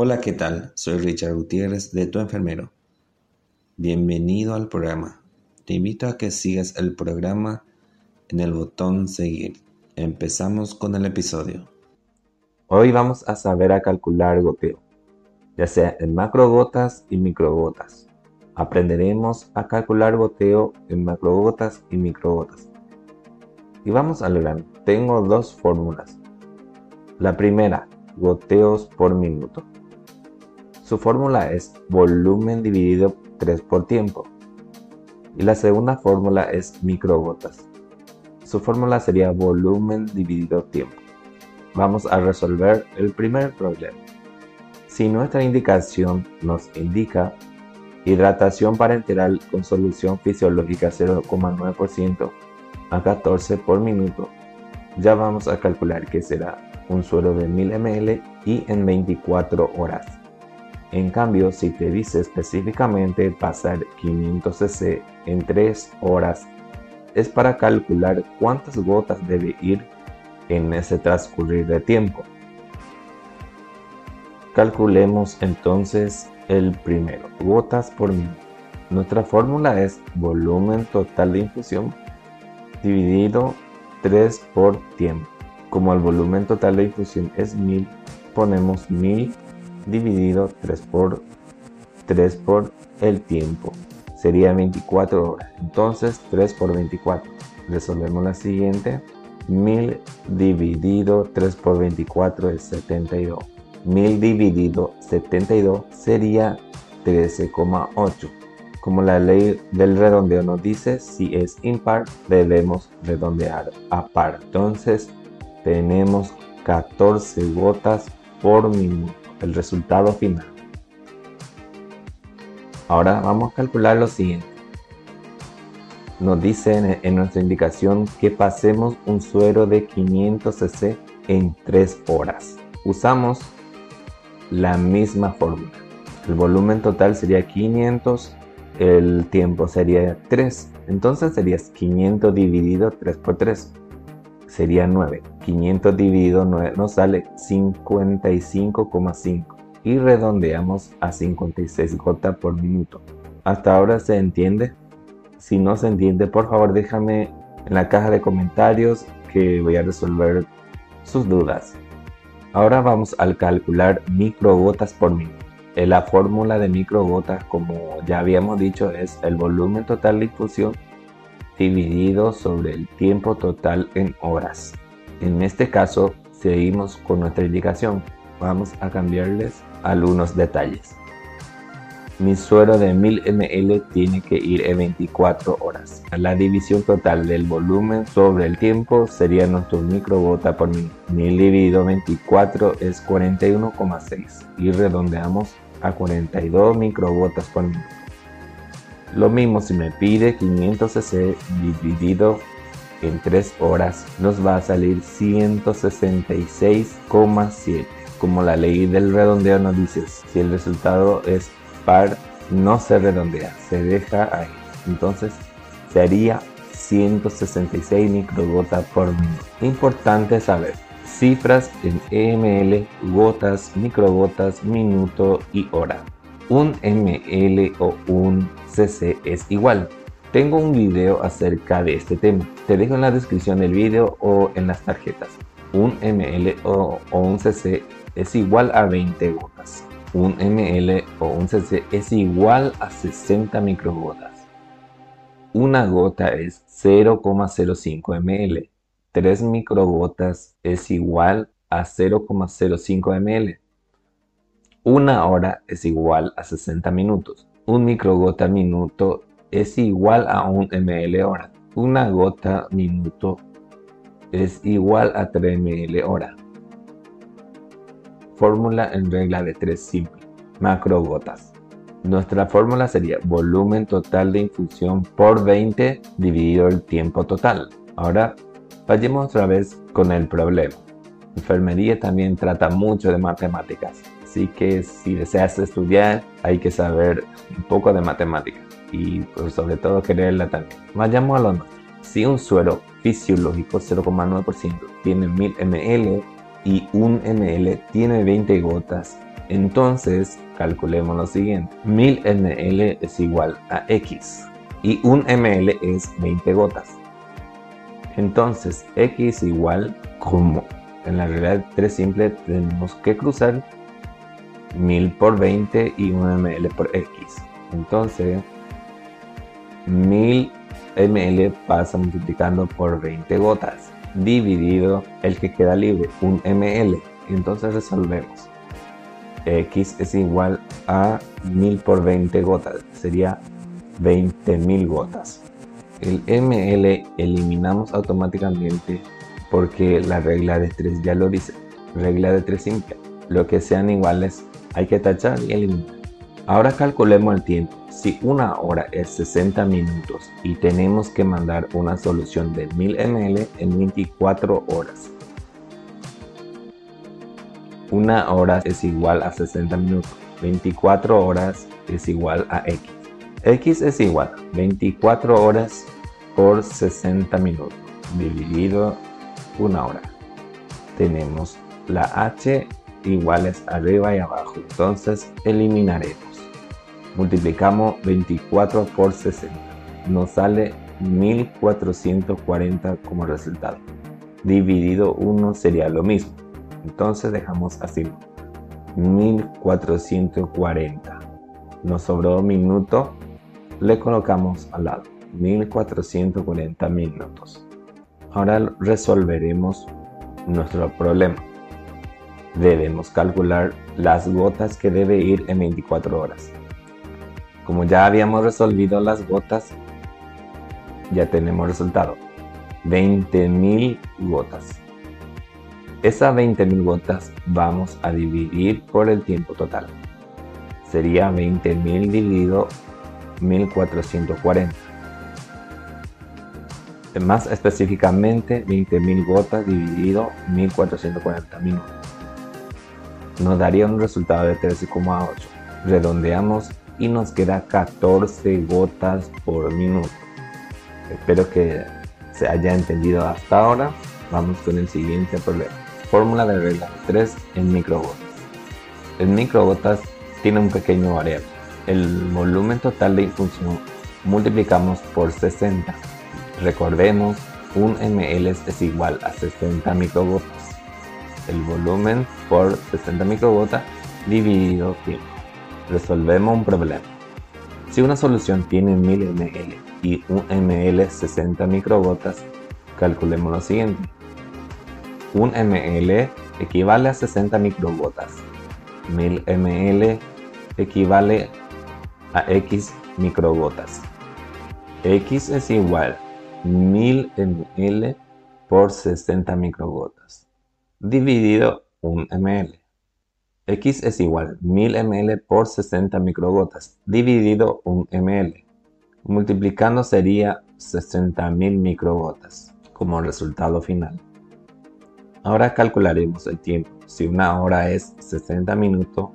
Hola, ¿qué tal? Soy Richard Gutiérrez de Tu Enfermero. Bienvenido al programa. Te invito a que sigas el programa en el botón seguir. Empezamos con el episodio. Hoy vamos a saber a calcular goteo, ya sea en macrogotas y microgotas. Aprenderemos a calcular goteo en macrogotas y microgotas. Y vamos al grano. Tengo dos fórmulas. La primera, goteos por minuto. Su fórmula es volumen dividido 3 por tiempo. Y la segunda fórmula es microgotas. Su fórmula sería volumen dividido tiempo. Vamos a resolver el primer problema. Si nuestra indicación nos indica hidratación parenteral con solución fisiológica 0,9% a 14 por minuto, ya vamos a calcular que será un suero de 1000 ml y en 24 horas. En cambio, si te dice específicamente pasar 500 cc en 3 horas, es para calcular cuántas gotas debe ir en ese transcurrir de tiempo. Calculemos entonces el primero, gotas por minuto. Nuestra fórmula es volumen total de infusión dividido 3 por tiempo. Como el volumen total de infusión es 1000, ponemos 1000 dividido 3 por 3 por el tiempo. Sería 24 horas. Entonces 3 por 24. Resolvemos la siguiente. 1000 dividido 3 por 24 es 72. 1000 dividido 72 sería 13,8. Como la ley del redondeo nos dice, si es impar debemos redondear a par. Entonces tenemos 14 gotas por minuto el resultado final. Ahora vamos a calcular lo siguiente. Nos dice en, nuestra indicación que pasemos un suero de 500 cc en 3 horas. Usamos la misma fórmula. El volumen total sería 500, el tiempo sería 3. Entonces sería 500 dividido 3 por 3 sería 9. 500 dividido 9 nos sale 55,5 y redondeamos a 56 gotas por minuto. ¿Hasta ahora se entiende? Si no se entiende, por favor déjame en la caja de comentarios que voy a resolver sus dudas. Ahora vamos al calcular microgotas por minuto. La fórmula de microgotas, como ya habíamos dicho, es el volumen total de infusión dividido sobre el tiempo total en horas. En este caso, seguimos con nuestra indicación. Vamos a cambiarles algunos detalles. Mi suero de 1000 ml tiene que ir en 24 horas. La división total del volumen sobre el tiempo sería nuestro microgota por mil. 1000 dividido 24 es 41,6 y redondeamos a 42 microgotas por minuto. Lo mismo si me pide 500 cc dividido en 3 horas nos va a salir 166,7. Como la ley del redondeo nos dice, si el resultado es par, no se redondea, se deja ahí. Entonces sería 166 microgotas por minuto. Importante saber cifras en ml, gotas, microgotas, minuto y hora. Un ml o un cc es igual. Tengo un video acerca de este tema. Te dejo en la descripción del video o en las tarjetas. Un ml o, un cc es igual a 20 gotas. Un ml o un cc es igual a 60 microgotas. Una gota es 0,05 ml. 3 microgotas es igual a 0,05 ml. Una hora es igual a 60 minutos un microgota minuto es igual a un ml hora. Una gota minuto es igual a 3 ml hora. Fórmula en regla de 3 simple. Macrogotas. Nuestra fórmula sería volumen total de infusión por 20 dividido el tiempo total. Ahora vayamos otra vez con el problema. Enfermería también trata mucho de matemáticas. Así que si deseas estudiar, hay que saber un poco de matemática y pues, sobre todo quererla también. Vayamos a lo nuestro. Si un suero fisiológico 0,9% tiene 1000 ml y un ml tiene 20 gotas, Entonces, calculemos lo siguiente. 1000 ml es igual a X y un ml es 20 gotas. Entonces, X igual, como en la realidad 3 simple, tenemos que cruzar 1000 por 20 y 1 ml por X. Entonces, 1000 ml pasa multiplicando por 20 gotas, dividido el que queda libre, 1 ml. Entonces resolvemos. X es igual a 1000 por 20 gotas, sería 20.000 gotas. El ml eliminamos automáticamente porque la regla de 3 ya lo dice. Regla de 3 simple. Lo que sean iguales hay que tachar y eliminar. Ahora calculemos el tiempo. Si una hora es 60 minutos y tenemos que mandar una solución de 1000 ml en 24 horas. Una hora es igual a 60 minutos. 24 horas es igual a X. X es igual a 24 horas por 60 minutos dividido una hora. Tenemos la H iguales arriba y abajo. Entonces eliminaremos. Multiplicamos 24 por 60. Nos sale 1440 como resultado. Dividido 1 sería lo mismo. Entonces dejamos así. 1440. Nos sobró minuto. Le colocamos al lado. 1440 minutos. Ahora resolveremos nuestro problema debemos calcular las gotas que debe ir en 24 horas. Como ya habíamos resolvido las gotas, ya tenemos resultado. 20.000 gotas. Esas 20.000 gotas vamos a dividir por el tiempo total. Sería 20.000 dividido 1440. Más específicamente, 20.000 gotas dividido 1440 minutos nos daría un resultado de 13,8. Redondeamos y nos queda 14 gotas por minuto. Espero que se haya entendido hasta ahora. Vamos con el siguiente problema. Fórmula de regla 3 en microgotas. En microgotas tiene un pequeño variable. El volumen total de infusión multiplicamos por 60. Recordemos, un ml es igual a 60 microgotas el volumen por 60 microgotas dividido tiempo. Resolvemos un problema. Si una solución tiene 1000 ml y un ml 60 microgotas, calculemos lo siguiente. Un ml equivale a 60 microgotas. 1000 ml equivale a x microgotas. x es igual 1000 ml por 60 microgotas dividido 1 ml. X es igual 1000 ml por 60 microgotas dividido 1 ml. Multiplicando sería 60.000 microgotas como resultado final. Ahora calcularemos el tiempo. Si una hora es 60 minutos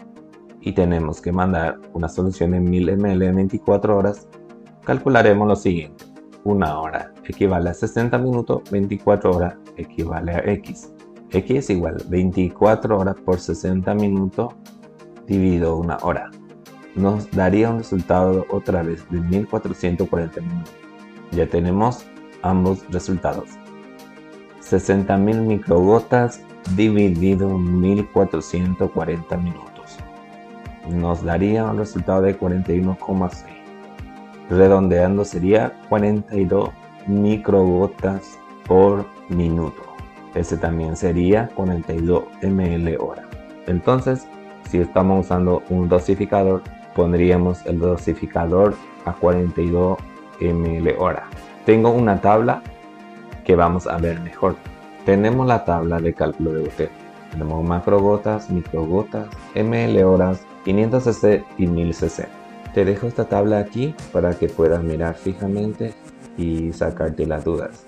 y tenemos que mandar una solución en 1000 ml en 24 horas, calcularemos lo siguiente. Una hora equivale a 60 minutos, 24 horas equivale a X. X es igual 24 horas por 60 minutos dividido una hora. Nos daría un resultado otra vez de 1440 minutos. Ya tenemos ambos resultados. 60.000 microgotas dividido 1440 minutos. Nos daría un resultado de 41,6. Redondeando sería 42 microgotas por minuto. Ese también sería 42 ml hora. Entonces, si estamos usando un dosificador, pondríamos el dosificador a 42 ml hora. Tengo una tabla que vamos a ver mejor. Tenemos la tabla de cálculo de botella. Tenemos macrogotas, microgotas, ml horas, 500 cc y 1000 cc. Te dejo esta tabla aquí para que puedas mirar fijamente y sacarte las dudas.